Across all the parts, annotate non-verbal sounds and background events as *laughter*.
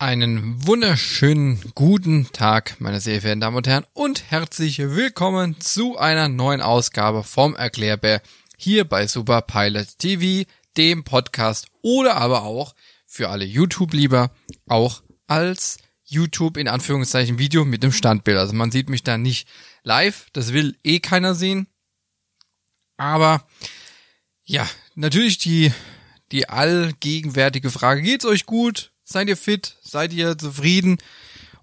Einen wunderschönen guten Tag, meine sehr verehrten Damen und Herren, und herzlich willkommen zu einer neuen Ausgabe vom Erklärbär hier bei Super Pilot TV, dem Podcast oder aber auch für alle YouTube-Lieber auch als YouTube in Anführungszeichen Video mit dem Standbild. Also man sieht mich da nicht live, das will eh keiner sehen. Aber ja, natürlich die die allgegenwärtige Frage, geht's euch gut? Seid ihr fit? Seid ihr zufrieden?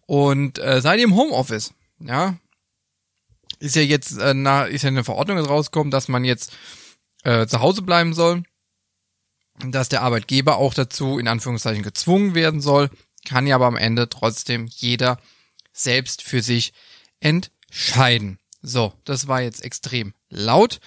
Und äh, seid ihr im Homeoffice? Ja. Ist ja jetzt äh, na, ist ja eine Verordnung rausgekommen, dass man jetzt äh, zu Hause bleiben soll. Dass der Arbeitgeber auch dazu in Anführungszeichen gezwungen werden soll. Kann ja aber am Ende trotzdem jeder selbst für sich entscheiden. So, das war jetzt extrem laut.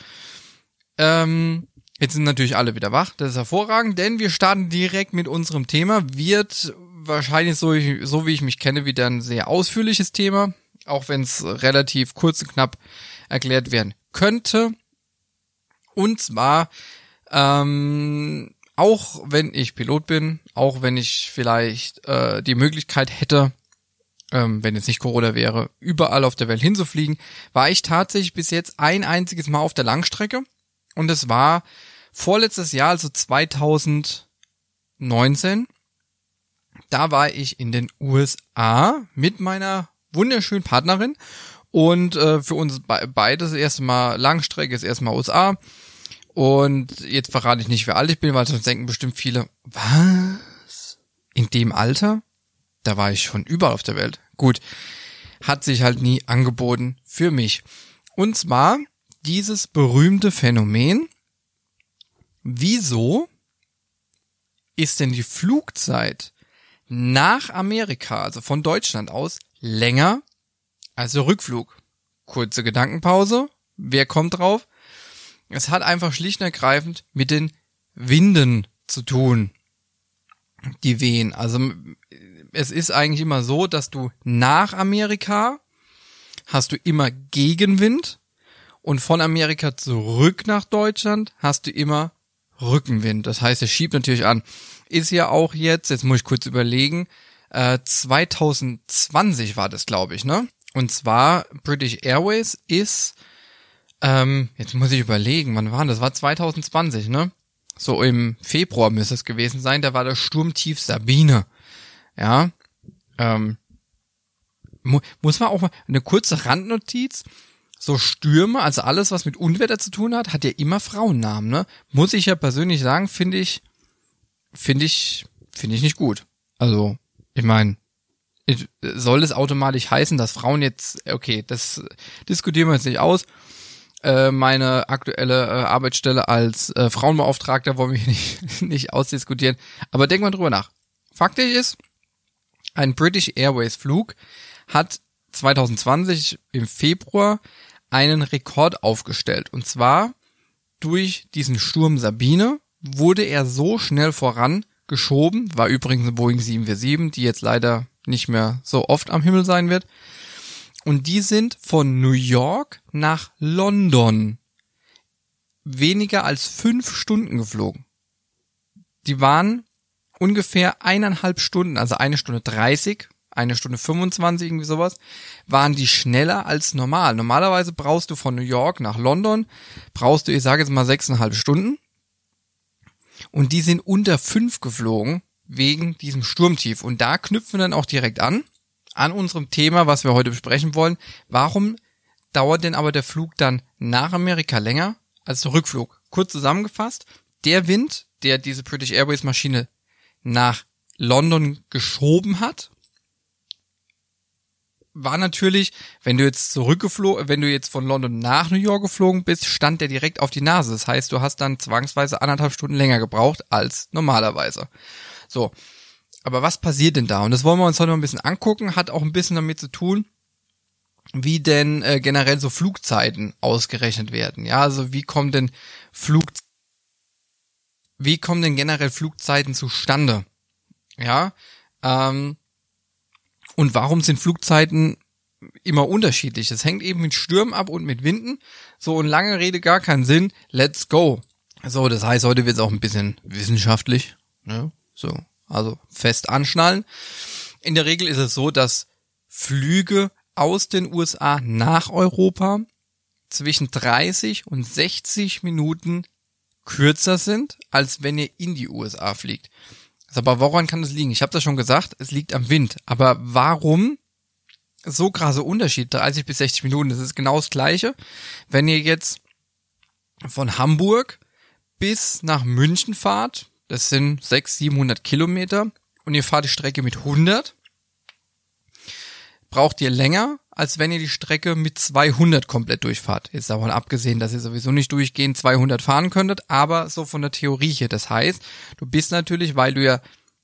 Ähm, Jetzt sind natürlich alle wieder wach, das ist hervorragend, denn wir starten direkt mit unserem Thema. Wird wahrscheinlich so, so wie ich mich kenne, wieder ein sehr ausführliches Thema, auch wenn es relativ kurz und knapp erklärt werden könnte. Und zwar, ähm, auch wenn ich Pilot bin, auch wenn ich vielleicht äh, die Möglichkeit hätte, ähm, wenn jetzt nicht Corona wäre, überall auf der Welt hinzufliegen, war ich tatsächlich bis jetzt ein einziges Mal auf der Langstrecke. Und es war vorletztes Jahr, also 2019, da war ich in den USA mit meiner wunderschönen Partnerin und äh, für uns be beides erstmal Langstrecke ist erstmal USA und jetzt verrate ich nicht, wie alt ich bin, weil sonst denken bestimmt viele, was? In dem Alter? Da war ich schon überall auf der Welt. Gut, hat sich halt nie angeboten für mich. Und zwar dieses berühmte Phänomen, wieso ist denn die Flugzeit nach Amerika, also von Deutschland aus, länger als der Rückflug? Kurze Gedankenpause. Wer kommt drauf? Es hat einfach schlicht und ergreifend mit den Winden zu tun. Die wehen. Also es ist eigentlich immer so, dass du nach Amerika hast du immer Gegenwind und von Amerika zurück nach Deutschland hast du immer Rückenwind. Das heißt, er schiebt natürlich an. Ist ja auch jetzt, jetzt muss ich kurz überlegen, äh, 2020 war das, glaube ich, ne? Und zwar British Airways ist, ähm, jetzt muss ich überlegen, wann war das? War 2020, ne? So im Februar müsste es gewesen sein, da war der Sturmtief Sabine. Ja. Ähm, mu muss man auch mal eine kurze Randnotiz so Stürme, also alles, was mit Unwetter zu tun hat, hat ja immer Frauennamen, ne? Muss ich ja persönlich sagen, finde ich, finde ich, finde ich nicht gut. Also, ich meine, soll es automatisch heißen, dass Frauen jetzt, okay, das diskutieren wir jetzt nicht aus. Äh, meine aktuelle äh, Arbeitsstelle als äh, Frauenbeauftragter wollen wir *laughs* nicht, nicht ausdiskutieren. Aber denk mal drüber nach. Faktisch ist, ein British Airways Flug hat 2020 im Februar einen Rekord aufgestellt. Und zwar durch diesen Sturm Sabine wurde er so schnell vorangeschoben, war übrigens eine Boeing 747, die jetzt leider nicht mehr so oft am Himmel sein wird. Und die sind von New York nach London weniger als fünf Stunden geflogen. Die waren ungefähr eineinhalb Stunden, also eine Stunde dreißig eine Stunde 25, irgendwie sowas, waren die schneller als normal. Normalerweise brauchst du von New York nach London, brauchst du, ich sage jetzt mal sechseinhalb Stunden. Und die sind unter fünf geflogen wegen diesem Sturmtief. Und da knüpfen wir dann auch direkt an, an unserem Thema, was wir heute besprechen wollen. Warum dauert denn aber der Flug dann nach Amerika länger als der Rückflug? Kurz zusammengefasst, der Wind, der diese British Airways Maschine nach London geschoben hat, war natürlich, wenn du jetzt zurückgeflogen, wenn du jetzt von London nach New York geflogen bist, stand der direkt auf die Nase. Das heißt, du hast dann zwangsweise anderthalb Stunden länger gebraucht als normalerweise. So. Aber was passiert denn da? Und das wollen wir uns heute mal ein bisschen angucken, hat auch ein bisschen damit zu tun, wie denn äh, generell so Flugzeiten ausgerechnet werden. Ja, also wie kommen denn Flug wie kommen denn generell Flugzeiten zustande? Ja, ähm, und warum sind Flugzeiten immer unterschiedlich? Das hängt eben mit Stürmen ab und mit Winden. So, und lange Rede gar keinen Sinn. Let's go. So, das heißt, heute wird es auch ein bisschen wissenschaftlich. Ne? So, also fest anschnallen. In der Regel ist es so, dass Flüge aus den USA nach Europa zwischen 30 und 60 Minuten kürzer sind, als wenn ihr in die USA fliegt. Also, aber woran kann das liegen? Ich habe das schon gesagt, es liegt am Wind. Aber warum so krasse Unterschied? 30 bis 60 Minuten, das ist genau das gleiche. Wenn ihr jetzt von Hamburg bis nach München fahrt, das sind 600, 700 Kilometer, und ihr fahrt die Strecke mit 100, braucht ihr länger, als wenn ihr die Strecke mit 200 komplett durchfahrt. Jetzt davon abgesehen, dass ihr sowieso nicht durchgehend 200 fahren könntet, aber so von der Theorie hier. Das heißt, du bist natürlich, weil du ja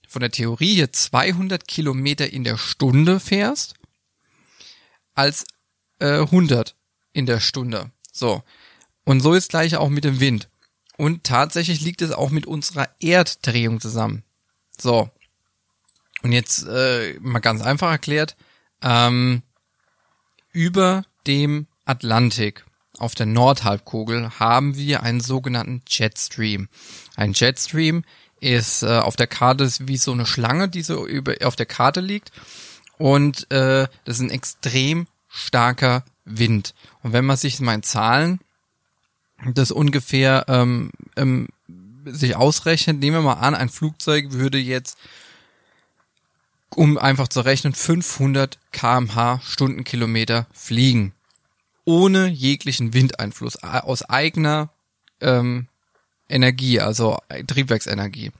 von der Theorie hier 200 Kilometer in der Stunde fährst, als äh, 100 in der Stunde. So. Und so ist gleich auch mit dem Wind. Und tatsächlich liegt es auch mit unserer Erddrehung zusammen. So. Und jetzt äh, mal ganz einfach erklärt, ähm, über dem Atlantik auf der Nordhalbkugel haben wir einen sogenannten Jetstream. Ein Jetstream ist äh, auf der Karte wie so eine Schlange, die so über, auf der Karte liegt. Und äh, das ist ein extrem starker Wind. Und wenn man sich mal in Zahlen das ungefähr ähm, ähm, sich ausrechnet, nehmen wir mal an, ein Flugzeug würde jetzt um einfach zu rechnen, 500 kmh Stundenkilometer fliegen. Ohne jeglichen Windeinfluss, aus eigener ähm, Energie, also Triebwerksenergie.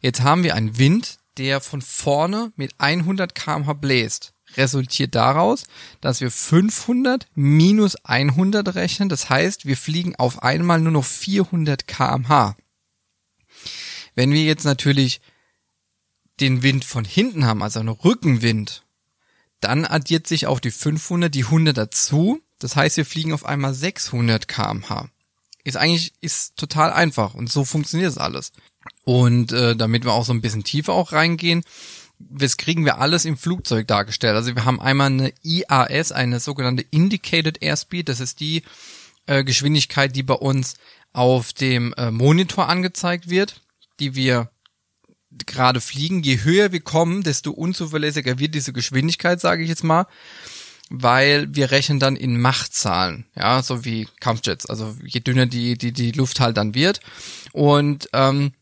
Jetzt haben wir einen Wind, der von vorne mit 100 kmh bläst. Resultiert daraus, dass wir 500 minus 100 rechnen. Das heißt, wir fliegen auf einmal nur noch 400 kmh. Wenn wir jetzt natürlich den Wind von hinten haben, also einen Rückenwind, dann addiert sich auf die 500 die 100 dazu. Das heißt, wir fliegen auf einmal 600 kmh. Ist eigentlich ist total einfach und so funktioniert es alles. Und äh, damit wir auch so ein bisschen tiefer auch reingehen, das kriegen wir alles im Flugzeug dargestellt. Also wir haben einmal eine IAS, eine sogenannte Indicated Airspeed. Das ist die äh, Geschwindigkeit, die bei uns auf dem äh, Monitor angezeigt wird, die wir gerade fliegen, je höher wir kommen, desto unzuverlässiger wird diese Geschwindigkeit, sage ich jetzt mal, weil wir rechnen dann in Machtzahlen, ja, so wie Kampfjets, also je dünner die die die Luft halt dann wird und ähm,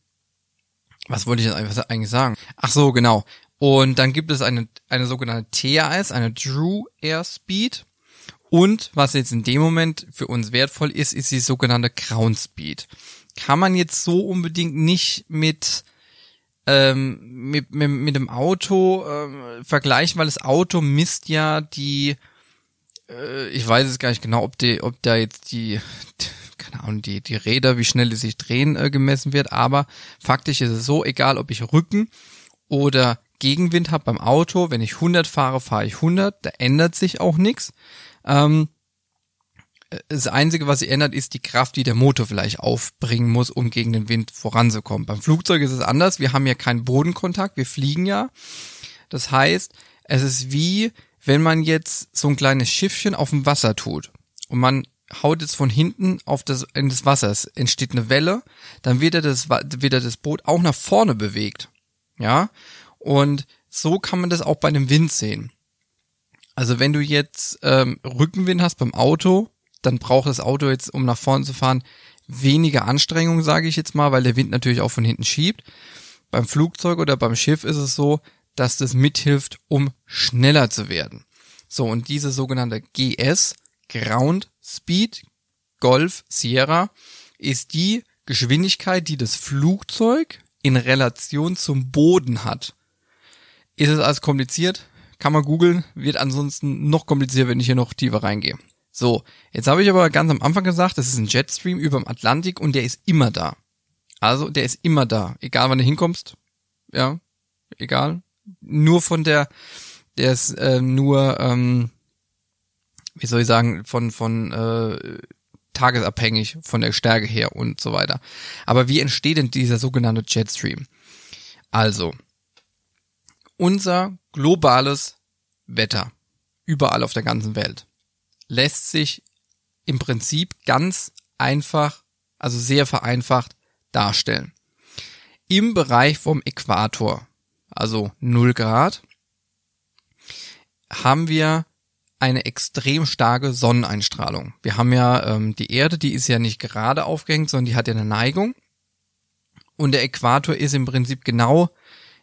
was wollte ich jetzt eigentlich sagen? Ach so, genau. Und dann gibt es eine eine sogenannte TAS, eine True Airspeed. Und was jetzt in dem Moment für uns wertvoll ist, ist die sogenannte Ground Speed. Kann man jetzt so unbedingt nicht mit ähm, mit, mit, mit dem Auto ähm, vergleichen, weil das Auto misst ja die, äh, ich weiß es gar nicht genau, ob die, ob da jetzt die, *laughs* keine Ahnung, die, die Räder, wie schnell die sich drehen, äh, gemessen wird, aber faktisch ist es so, egal ob ich Rücken oder Gegenwind habe beim Auto, wenn ich 100 fahre, fahre ich 100, da ändert sich auch nichts. Ähm, das Einzige, was sich ändert, ist die Kraft, die der Motor vielleicht aufbringen muss, um gegen den Wind voranzukommen. Beim Flugzeug ist es anders. Wir haben ja keinen Bodenkontakt. Wir fliegen ja. Das heißt, es ist wie, wenn man jetzt so ein kleines Schiffchen auf dem Wasser tut und man haut jetzt von hinten auf das, in das Wasser. Es entsteht eine Welle. Dann wird er das, wird das Boot auch nach vorne bewegt. Ja. Und so kann man das auch bei einem Wind sehen. Also wenn du jetzt ähm, Rückenwind hast beim Auto, dann braucht das Auto jetzt, um nach vorne zu fahren, weniger Anstrengung, sage ich jetzt mal, weil der Wind natürlich auch von hinten schiebt. Beim Flugzeug oder beim Schiff ist es so, dass das mithilft, um schneller zu werden. So, und diese sogenannte GS, Ground Speed, Golf, Sierra, ist die Geschwindigkeit, die das Flugzeug in Relation zum Boden hat. Ist es alles kompliziert? Kann man googeln, wird ansonsten noch komplizierter, wenn ich hier noch tiefer reingehe. So, jetzt habe ich aber ganz am Anfang gesagt, das ist ein Jetstream über dem Atlantik und der ist immer da. Also der ist immer da, egal wann du hinkommst. Ja, egal. Nur von der, der ist äh, nur, ähm, wie soll ich sagen, von von äh, tagesabhängig von der Stärke her und so weiter. Aber wie entsteht denn dieser sogenannte Jetstream? Also, unser globales Wetter überall auf der ganzen Welt lässt sich im Prinzip ganz einfach, also sehr vereinfacht darstellen. Im Bereich vom Äquator, also 0 Grad, haben wir eine extrem starke Sonneneinstrahlung. Wir haben ja ähm, die Erde, die ist ja nicht gerade aufgehängt, sondern die hat ja eine Neigung. Und der Äquator ist im Prinzip genau,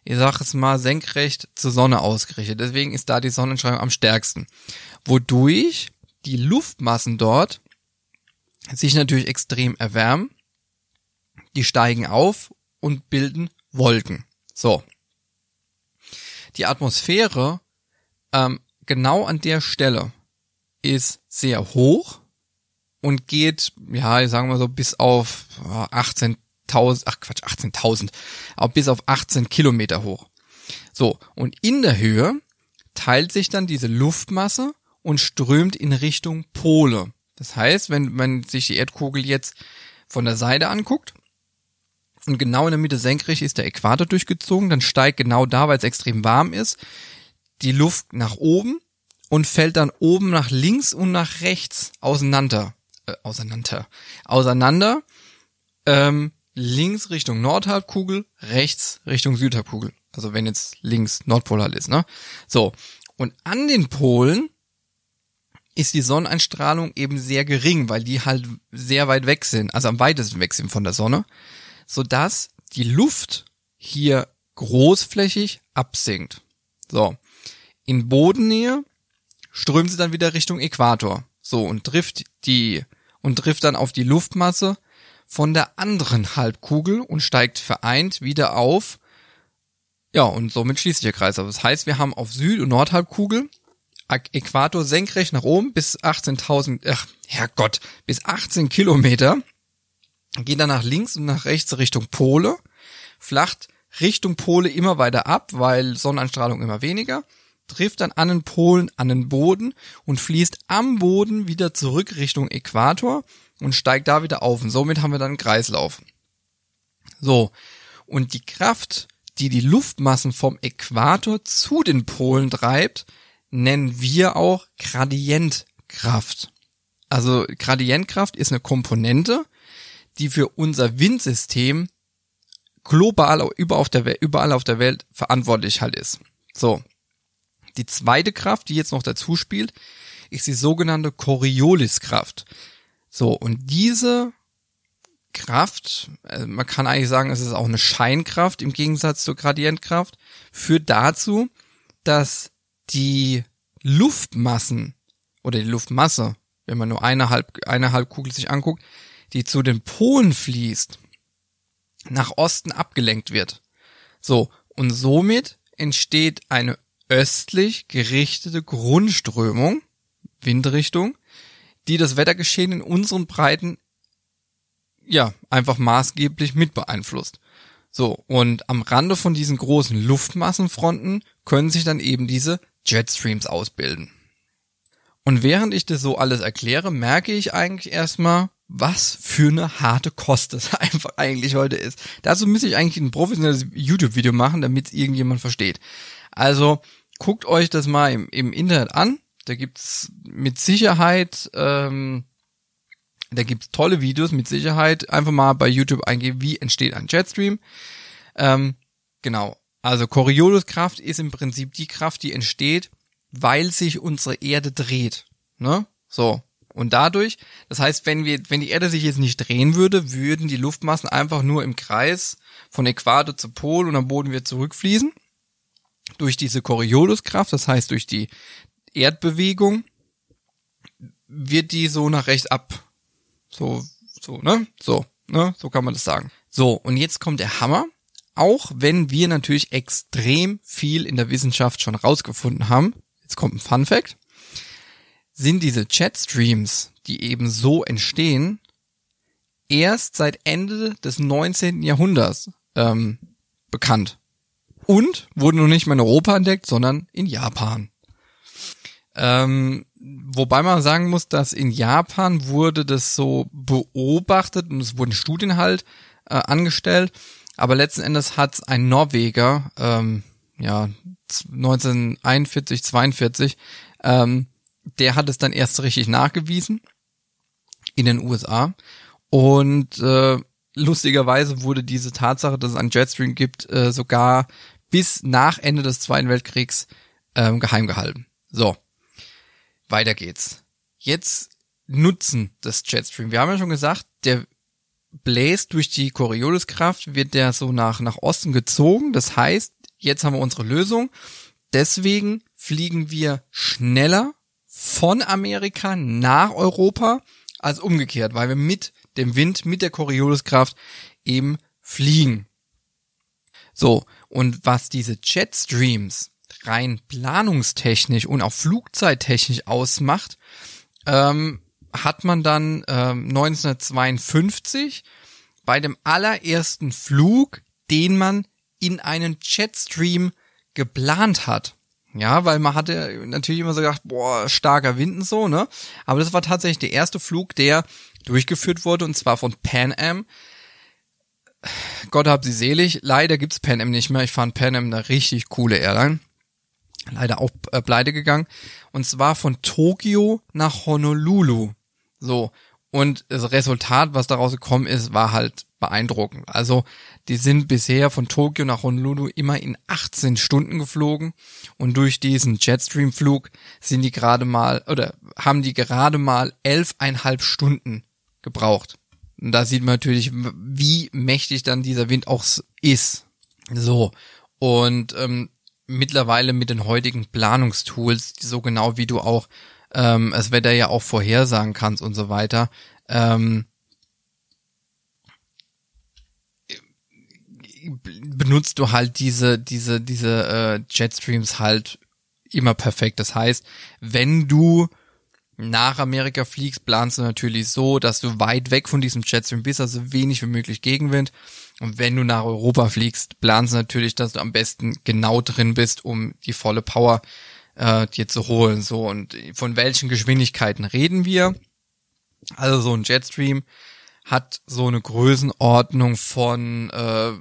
ich sag es mal, senkrecht zur Sonne ausgerichtet. Deswegen ist da die Sonneneinstrahlung am stärksten. Wodurch die Luftmassen dort sich natürlich extrem erwärmen. Die steigen auf und bilden Wolken. So. Die Atmosphäre ähm, genau an der Stelle ist sehr hoch und geht, ja, sagen mal so, bis auf 18.000, ach Quatsch, 18.000, auch bis auf 18 Kilometer hoch. So, und in der Höhe teilt sich dann diese Luftmasse und strömt in Richtung Pole. Das heißt, wenn man sich die Erdkugel jetzt von der Seite anguckt und genau in der Mitte senkrecht ist der Äquator durchgezogen, dann steigt genau da, weil es extrem warm ist, die Luft nach oben und fällt dann oben nach links und nach rechts auseinander, äh, auseinander, auseinander, ähm, links Richtung Nordhalbkugel, rechts Richtung Südhalbkugel. Also wenn jetzt links Nordpol halt ist, ne? So. Und an den Polen ist die Sonneneinstrahlung eben sehr gering, weil die halt sehr weit weg sind, also am weitesten weg sind von der Sonne, sodass die Luft hier großflächig absinkt. So. In Bodennähe strömt sie dann wieder Richtung Äquator. So, und trifft die, und trifft dann auf die Luftmasse von der anderen Halbkugel und steigt vereint wieder auf. Ja, und somit schließt sich der Kreis. Also das heißt, wir haben auf Süd- und Nordhalbkugel Äquator senkrecht nach oben bis 18.000, ach, Herrgott, bis 18 Kilometer, geht dann nach links und nach rechts Richtung Pole, flacht Richtung Pole immer weiter ab, weil Sonneneinstrahlung immer weniger, trifft dann an den Polen an den Boden und fließt am Boden wieder zurück Richtung Äquator und steigt da wieder auf. Und somit haben wir dann einen Kreislauf. So. Und die Kraft, die die Luftmassen vom Äquator zu den Polen treibt, nennen wir auch Gradientkraft. Also Gradientkraft ist eine Komponente, die für unser Windsystem global überall auf der, Welt verantwortlich halt ist. So. Die zweite Kraft, die jetzt noch dazu spielt, ist die sogenannte Corioliskraft. So, und diese Kraft, also man kann eigentlich sagen, es ist auch eine Scheinkraft im Gegensatz zur Gradientkraft, führt dazu, dass die Luftmassen oder die Luftmasse, wenn man nur eine, Halb, eine Halbkugel sich anguckt, die zu den Polen fließt, nach Osten abgelenkt wird. So, und somit entsteht eine östlich gerichtete Grundströmung, Windrichtung, die das Wettergeschehen in unseren Breiten ja einfach maßgeblich mit beeinflusst. So, und am Rande von diesen großen Luftmassenfronten können sich dann eben diese Jetstreams ausbilden. Und während ich das so alles erkläre, merke ich eigentlich erstmal, was für eine harte Kost das *laughs* einfach eigentlich heute ist. Dazu müsste ich eigentlich ein professionelles YouTube-Video machen, damit es irgendjemand versteht. Also guckt euch das mal im, im Internet an. Da gibt's mit Sicherheit, ähm, da gibt's tolle Videos mit Sicherheit. Einfach mal bei YouTube eingeben, wie entsteht ein Jetstream. Ähm, genau. Also Corioliskraft ist im Prinzip die Kraft, die entsteht, weil sich unsere Erde dreht. Ne? So. Und dadurch, das heißt, wenn wir, wenn die Erde sich jetzt nicht drehen würde, würden die Luftmassen einfach nur im Kreis von Äquator zu Pol und am Boden wird zurückfließen. Durch diese Corioliskraft, das heißt durch die Erdbewegung, wird die so nach rechts ab. So, so, ne? So, ne? So kann man das sagen. So, und jetzt kommt der Hammer auch wenn wir natürlich extrem viel in der Wissenschaft schon rausgefunden haben, jetzt kommt ein Fun Fact, sind diese Chatstreams, die eben so entstehen, erst seit Ende des 19. Jahrhunderts ähm, bekannt. Und wurden nun nicht mehr in Europa entdeckt, sondern in Japan. Ähm, wobei man sagen muss, dass in Japan wurde das so beobachtet und es wurden Studien halt äh, angestellt aber letzten Endes hat ein Norweger, ähm, ja, 1941, 42, ähm, der hat es dann erst richtig nachgewiesen in den USA. Und äh, lustigerweise wurde diese Tatsache, dass es einen Jetstream gibt, äh, sogar bis nach Ende des Zweiten Weltkriegs ähm, geheim gehalten. So, weiter geht's. Jetzt Nutzen des Jetstream. Wir haben ja schon gesagt, der bläst durch die Corioliskraft, wird der so nach, nach Osten gezogen. Das heißt, jetzt haben wir unsere Lösung. Deswegen fliegen wir schneller von Amerika nach Europa als umgekehrt, weil wir mit dem Wind, mit der Corioliskraft eben fliegen. So, und was diese Jetstreams rein planungstechnisch und auch flugzeittechnisch ausmacht, ähm, hat man dann ähm, 1952 bei dem allerersten Flug, den man in einen Jetstream geplant hat. Ja, weil man hatte natürlich immer so gedacht, boah, starker Wind und so, ne? Aber das war tatsächlich der erste Flug, der durchgeführt wurde und zwar von Pan Am. Gott hab sie selig. Leider gibt's Pan Am nicht mehr. Ich fand Pan Am eine richtig coole Airline. Leider auch äh, pleite gegangen. Und zwar von Tokio nach Honolulu. So. Und das Resultat, was daraus gekommen ist, war halt beeindruckend. Also, die sind bisher von Tokio nach Honolulu immer in 18 Stunden geflogen und durch diesen Jetstream-Flug sind die gerade mal, oder haben die gerade mal elfeinhalb Stunden gebraucht. Und da sieht man natürlich, wie mächtig dann dieser Wind auch ist. So. Und ähm, mittlerweile mit den heutigen Planungstools, so genau wie du auch ähm, das Wetter ja auch vorhersagen kannst und so weiter. Ähm, benutzt du halt diese diese diese äh, Jetstreams halt immer perfekt. Das heißt, wenn du nach Amerika fliegst, planst du natürlich so, dass du weit weg von diesem Jetstream bist, also wenig wie möglich Gegenwind. Und wenn du nach Europa fliegst, planst du natürlich, dass du am besten genau drin bist, um die volle Power äh, dir zu holen. So, und von welchen Geschwindigkeiten reden wir? Also so ein Jetstream hat so eine Größenordnung von, äh,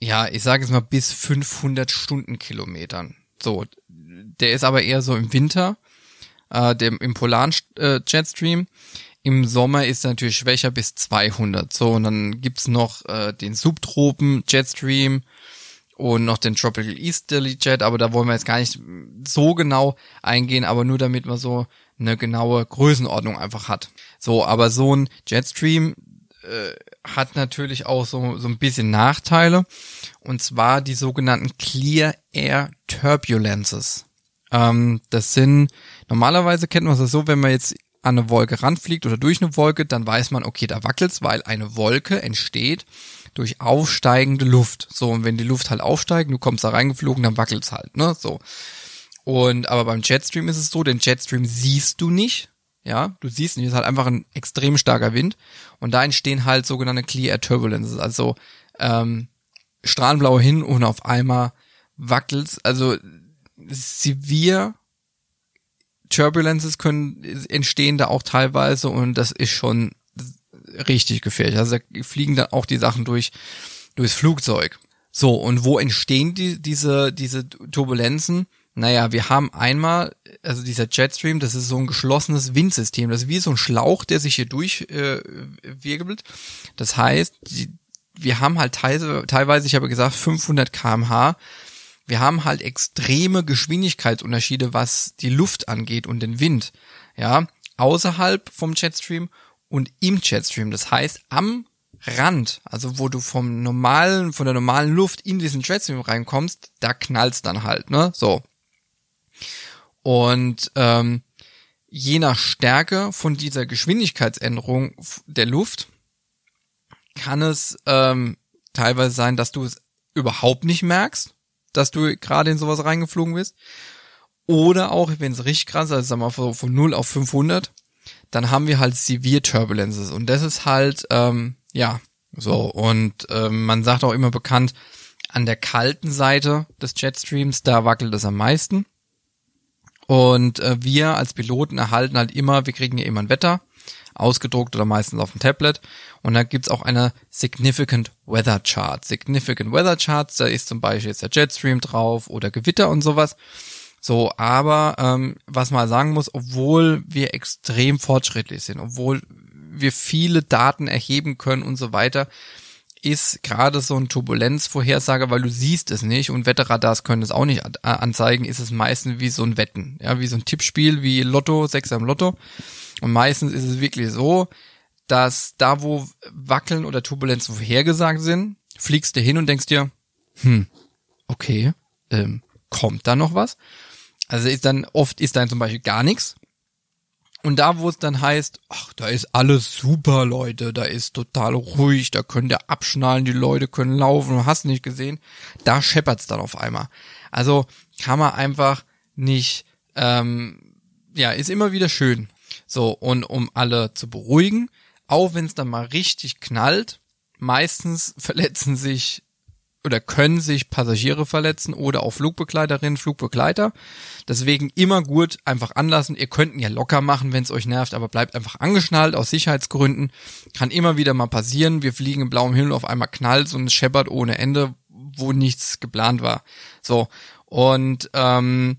ja, ich sage jetzt mal bis 500 Stundenkilometern. So, der ist aber eher so im Winter, äh, dem, im polaren äh, Jetstream. Im Sommer ist er natürlich schwächer bis 200. So, und dann gibt's noch äh, den Subtropen Jetstream und noch den Tropical Easterly Jet, aber da wollen wir jetzt gar nicht so genau eingehen, aber nur damit man so eine genaue Größenordnung einfach hat. So, aber so ein Jetstream äh, hat natürlich auch so, so ein bisschen Nachteile und zwar die sogenannten Clear Air Turbulences. Ähm, das sind, normalerweise kennt man das so, wenn man jetzt an eine Wolke ranfliegt oder durch eine Wolke, dann weiß man, okay, da wackelt's, weil eine Wolke entsteht durch aufsteigende Luft. So, und wenn die Luft halt aufsteigt, du kommst da reingeflogen, dann wackelt's halt, ne? So. Und aber beim Jetstream ist es so, den Jetstream siehst du nicht. Ja, du siehst nicht, es ist halt einfach ein extrem starker Wind. Und da entstehen halt sogenannte Clear Air Turbulences, also ähm, strahlenblau hin und auf einmal wackelt's. Also severe Turbulences können entstehen da auch teilweise und das ist schon richtig gefährlich. Also da fliegen dann auch die Sachen durch durchs Flugzeug. So, und wo entstehen die, diese, diese Turbulenzen? Naja, wir haben einmal, also dieser Jetstream, das ist so ein geschlossenes Windsystem. Das ist wie so ein Schlauch, der sich hier durchwirbelt. Äh, das heißt, die, wir haben halt teilweise, teilweise, ich habe gesagt, 500 kmh. Wir haben halt extreme Geschwindigkeitsunterschiede, was die Luft angeht und den Wind. Ja, außerhalb vom Jetstream und im Jetstream. Das heißt, am Rand, also wo du vom normalen, von der normalen Luft in diesen Jetstream reinkommst, da knallst dann halt, ne? So. Und ähm, je nach Stärke von dieser Geschwindigkeitsänderung der Luft kann es ähm, teilweise sein, dass du es überhaupt nicht merkst, dass du gerade in sowas reingeflogen bist. Oder auch, wenn es richtig krass ist, also sagen wir mal von 0 auf 500, dann haben wir halt Severe Turbulences und das ist halt, ähm, ja, so und ähm, man sagt auch immer bekannt, an der kalten Seite des Jetstreams, da wackelt es am meisten. Und äh, wir als Piloten erhalten halt immer, wir kriegen ja immer ein Wetter, ausgedruckt oder meistens auf dem Tablet. Und da gibt's auch eine Significant Weather Chart. Significant Weather Charts, da ist zum Beispiel jetzt der Jetstream drauf oder Gewitter und sowas. So, aber ähm, was man sagen muss, obwohl wir extrem fortschrittlich sind, obwohl wir viele Daten erheben können und so weiter, ist gerade so ein Turbulenzvorhersage, weil du siehst es nicht und Wetterradars können es auch nicht anzeigen, ist es meistens wie so ein Wetten, ja, wie so ein Tippspiel, wie Lotto, Sechser im Lotto. Und meistens ist es wirklich so, dass da, wo Wackeln oder Turbulenzen vorhergesagt sind, fliegst du hin und denkst dir, hm, okay, ähm, kommt da noch was? Also ist dann, oft ist dann zum Beispiel gar nichts. Und da, wo es dann heißt, ach, da ist alles super, Leute, da ist total ruhig, da können der abschnallen, die Leute können laufen, du hast nicht gesehen, da scheppert's dann auf einmal. Also kann man einfach nicht, ähm, ja, ist immer wieder schön. So, und um alle zu beruhigen, auch wenn es dann mal richtig knallt, meistens *laughs* verletzen sich oder können sich Passagiere verletzen oder auch Flugbegleiterinnen, Flugbegleiter. Deswegen immer gut einfach anlassen. Ihr könnt ihn ja locker machen, wenn es euch nervt, aber bleibt einfach angeschnallt aus Sicherheitsgründen. Kann immer wieder mal passieren. Wir fliegen im blauen Himmel auf einmal knallt und es scheppert ohne Ende, wo nichts geplant war. So und ähm,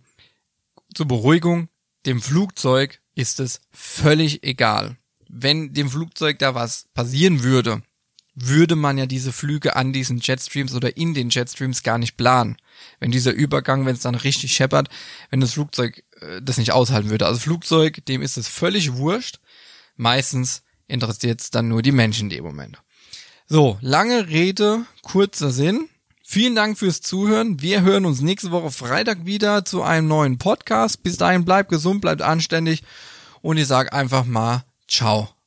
zur Beruhigung, dem Flugzeug ist es völlig egal. Wenn dem Flugzeug da was passieren würde, würde man ja diese Flüge an diesen Jetstreams oder in den Jetstreams gar nicht planen. Wenn dieser Übergang, wenn es dann richtig scheppert, wenn das Flugzeug äh, das nicht aushalten würde. Also Flugzeug, dem ist es völlig wurscht. Meistens interessiert es dann nur die Menschen in dem Moment. So, lange Rede, kurzer Sinn. Vielen Dank fürs Zuhören. Wir hören uns nächste Woche Freitag wieder zu einem neuen Podcast. Bis dahin bleibt gesund, bleibt anständig und ich sage einfach mal Ciao.